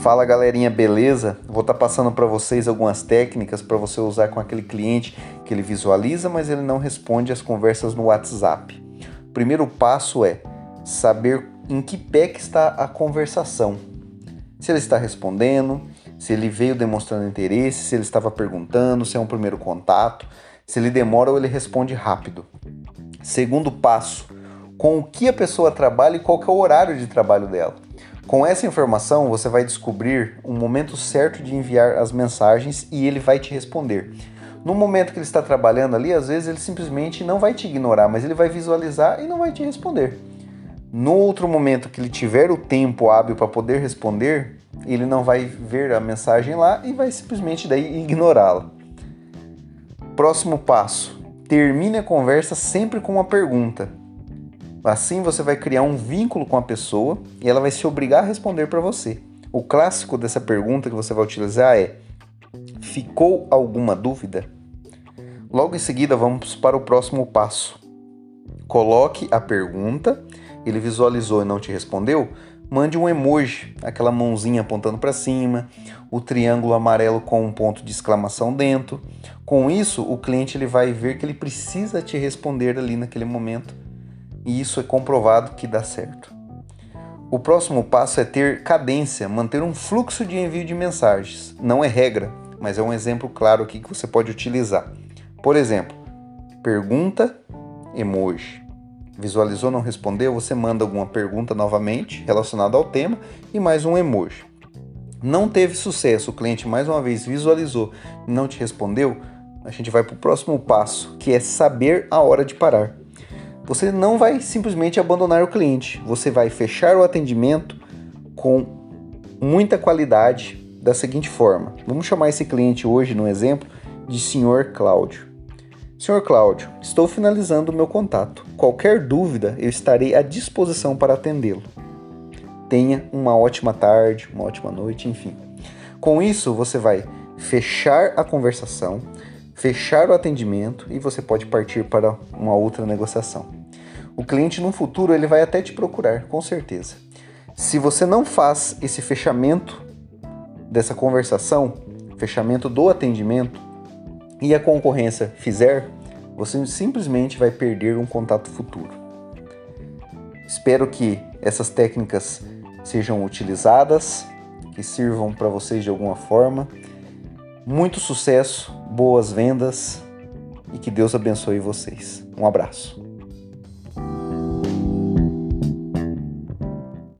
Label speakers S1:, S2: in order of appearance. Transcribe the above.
S1: Fala galerinha, beleza? Vou estar tá passando para vocês algumas técnicas para você usar com aquele cliente que ele visualiza, mas ele não responde as conversas no WhatsApp. Primeiro passo é saber em que pé que está a conversação. Se ele está respondendo, se ele veio demonstrando interesse, se ele estava perguntando, se é um primeiro contato, se ele demora ou ele responde rápido. Segundo passo, com o que a pessoa trabalha e qual é o horário de trabalho dela. Com essa informação, você vai descobrir o momento certo de enviar as mensagens e ele vai te responder. No momento que ele está trabalhando ali, às vezes ele simplesmente não vai te ignorar, mas ele vai visualizar e não vai te responder. No outro momento que ele tiver o tempo hábil para poder responder, ele não vai ver a mensagem lá e vai simplesmente daí ignorá-la. Próximo passo: termine a conversa sempre com uma pergunta. Assim você vai criar um vínculo com a pessoa e ela vai se obrigar a responder para você. O clássico dessa pergunta que você vai utilizar é: Ficou alguma dúvida? Logo em seguida, vamos para o próximo passo. Coloque a pergunta, ele visualizou e não te respondeu, mande um emoji, aquela mãozinha apontando para cima, o triângulo amarelo com um ponto de exclamação dentro. Com isso, o cliente ele vai ver que ele precisa te responder ali naquele momento e isso é comprovado que dá certo. O próximo passo é ter cadência, manter um fluxo de envio de mensagens. Não é regra, mas é um exemplo claro aqui que você pode utilizar. Por exemplo, pergunta, emoji. Visualizou, não respondeu? Você manda alguma pergunta novamente relacionada ao tema e mais um emoji. Não teve sucesso, o cliente mais uma vez visualizou e não te respondeu? A gente vai para o próximo passo, que é saber a hora de parar. Você não vai simplesmente abandonar o cliente, você vai fechar o atendimento com muita qualidade da seguinte forma. Vamos chamar esse cliente hoje, no exemplo, de Sr. Cláudio. Sr. Cláudio, estou finalizando o meu contato. Qualquer dúvida, eu estarei à disposição para atendê-lo. Tenha uma ótima tarde, uma ótima noite, enfim. Com isso, você vai fechar a conversação, fechar o atendimento e você pode partir para uma outra negociação. O cliente no futuro ele vai até te procurar, com certeza. Se você não faz esse fechamento dessa conversação, fechamento do atendimento e a concorrência fizer, você simplesmente vai perder um contato futuro. Espero que essas técnicas sejam utilizadas, que sirvam para vocês de alguma forma. Muito sucesso, boas vendas e que Deus abençoe vocês. Um abraço.